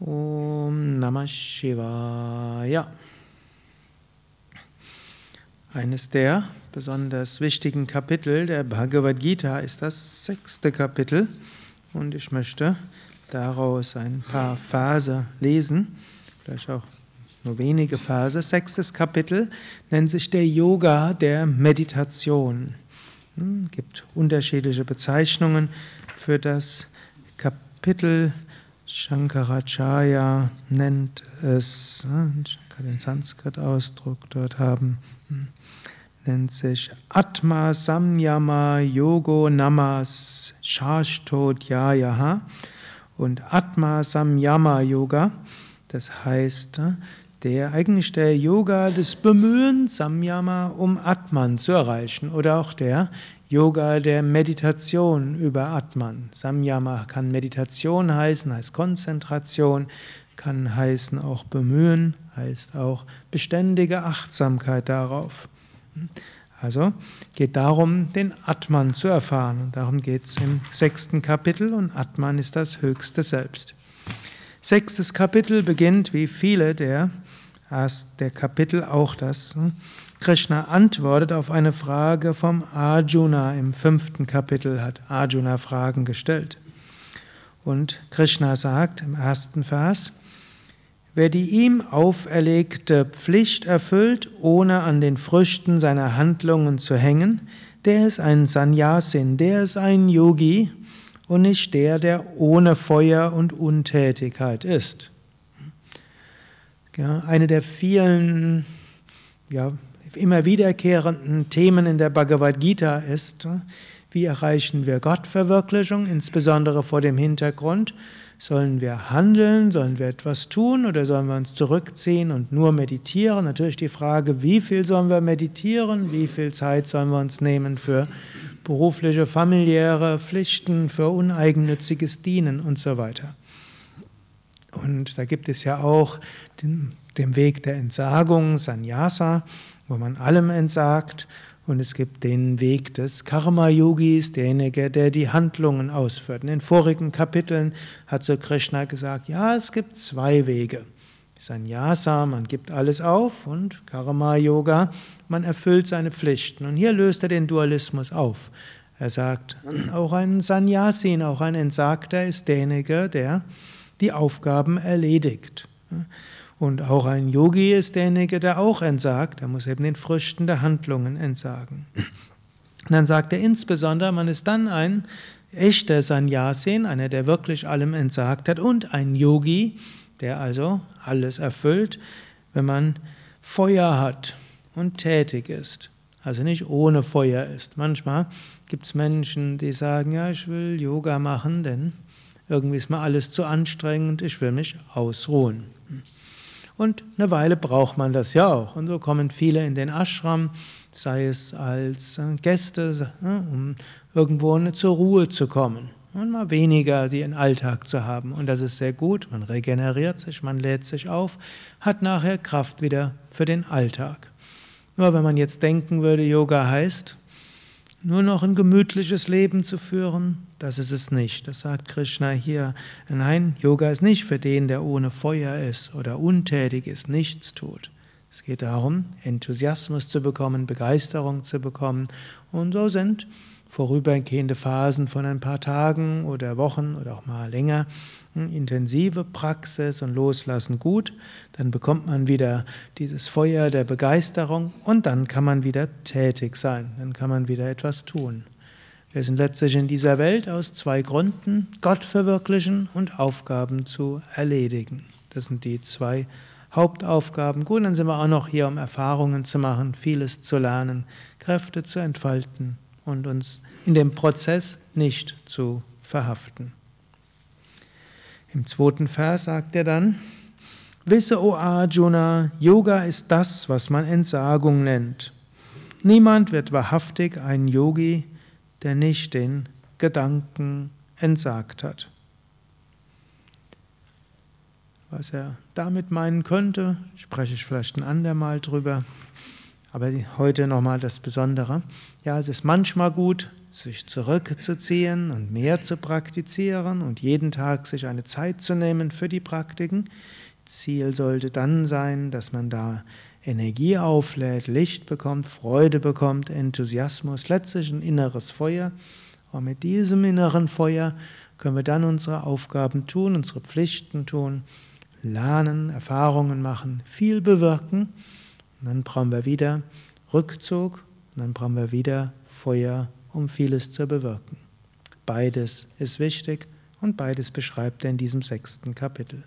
Om Namah Shivaya. Eines der besonders wichtigen Kapitel der Bhagavad Gita ist das sechste Kapitel und ich möchte daraus ein paar Verse lesen, vielleicht auch nur wenige Verse. Sechstes Kapitel nennt sich der Yoga der Meditation. Es hm, gibt unterschiedliche Bezeichnungen für das Kapitel. Shankaracharya nennt es, ich kann den Sanskrit-Ausdruck dort haben, hm, nennt sich Atma Samyama Yogo Namas Shashto Dhyayaha und Atma Samyama Yoga, das heißt der eigentlich der Yoga des Bemühens, Samyama, um Atman zu erreichen. Oder auch der Yoga der Meditation über Atman. Samyama kann Meditation heißen, heißt Konzentration, kann heißen auch Bemühen, heißt auch beständige Achtsamkeit darauf. Also geht darum, den Atman zu erfahren. Und darum geht es im sechsten Kapitel und Atman ist das höchste Selbst. Sechstes Kapitel beginnt wie viele der der Kapitel auch das. Krishna antwortet auf eine Frage vom Arjuna. Im fünften Kapitel hat Arjuna Fragen gestellt. Und Krishna sagt im ersten Vers, Wer die ihm auferlegte Pflicht erfüllt, ohne an den Früchten seiner Handlungen zu hängen, der ist ein Sannyasin, der ist ein Yogi und nicht der, der ohne Feuer und Untätigkeit ist. Ja, eine der vielen, ja, immer wiederkehrenden Themen in der Bhagavad Gita ist, wie erreichen wir Gottverwirklichung, insbesondere vor dem Hintergrund, sollen wir handeln, sollen wir etwas tun oder sollen wir uns zurückziehen und nur meditieren? Natürlich die Frage, wie viel sollen wir meditieren, wie viel Zeit sollen wir uns nehmen für berufliche, familiäre Pflichten, für uneigennütziges Dienen und so weiter. Und da gibt es ja auch den, den Weg der Entsagung, Sannyasa, wo man allem entsagt. Und es gibt den Weg des Karma-Yogis, derjenige, der die Handlungen ausführt. In den vorigen Kapiteln hat so Krishna gesagt, ja, es gibt zwei Wege. Sannyasa, man gibt alles auf und Karma-Yoga, man erfüllt seine Pflichten. Und hier löst er den Dualismus auf. Er sagt, auch ein Sannyasin, auch ein Entsagter ist derjenige, der die Aufgaben erledigt. Und auch ein Yogi ist derjenige, der auch entsagt. Er muss eben den Früchten der Handlungen entsagen. Und dann sagt er insbesondere, man ist dann ein echter Sannyasin, einer, der wirklich allem entsagt hat, und ein Yogi, der also alles erfüllt, wenn man Feuer hat und tätig ist. Also nicht ohne Feuer ist. Manchmal gibt es Menschen, die sagen, ja, ich will Yoga machen, denn irgendwie ist mir alles zu anstrengend, ich will mich ausruhen. Und eine Weile braucht man das ja auch. Und so kommen viele in den Ashram, sei es als äh, Gäste, äh, um irgendwo zur Ruhe zu kommen. Und mal weniger den Alltag zu haben. Und das ist sehr gut. Man regeneriert sich, man lädt sich auf, hat nachher Kraft wieder für den Alltag. Nur wenn man jetzt denken würde, Yoga heißt, nur noch ein gemütliches Leben zu führen, das ist es nicht. Das sagt Krishna hier. Nein, Yoga ist nicht für den, der ohne Feuer ist oder untätig ist, nichts tut. Es geht darum, Enthusiasmus zu bekommen, Begeisterung zu bekommen. Und so sind vorübergehende Phasen von ein paar Tagen oder Wochen oder auch mal länger intensive Praxis und Loslassen gut, dann bekommt man wieder dieses Feuer der Begeisterung und dann kann man wieder tätig sein, dann kann man wieder etwas tun. Wir sind letztlich in dieser Welt aus zwei Gründen, Gott verwirklichen und Aufgaben zu erledigen. Das sind die zwei Hauptaufgaben. Gut, dann sind wir auch noch hier, um Erfahrungen zu machen, vieles zu lernen, Kräfte zu entfalten und uns in dem Prozess nicht zu verhaften. Im zweiten Vers sagt er dann, Wisse, O Arjuna, Yoga ist das, was man Entsagung nennt. Niemand wird wahrhaftig ein Yogi, der nicht den Gedanken entsagt hat. Was er damit meinen könnte, spreche ich vielleicht ein andermal drüber. Aber heute nochmal das Besondere. Ja, es ist manchmal gut, sich zurückzuziehen und mehr zu praktizieren und jeden Tag sich eine Zeit zu nehmen für die Praktiken. Ziel sollte dann sein, dass man da Energie auflädt, Licht bekommt, Freude bekommt, Enthusiasmus, letztlich ein inneres Feuer. Und mit diesem inneren Feuer können wir dann unsere Aufgaben tun, unsere Pflichten tun, lernen, Erfahrungen machen, viel bewirken. Und dann brauchen wir wieder Rückzug, und dann brauchen wir wieder Feuer, um vieles zu bewirken. Beides ist wichtig und beides beschreibt er in diesem sechsten Kapitel.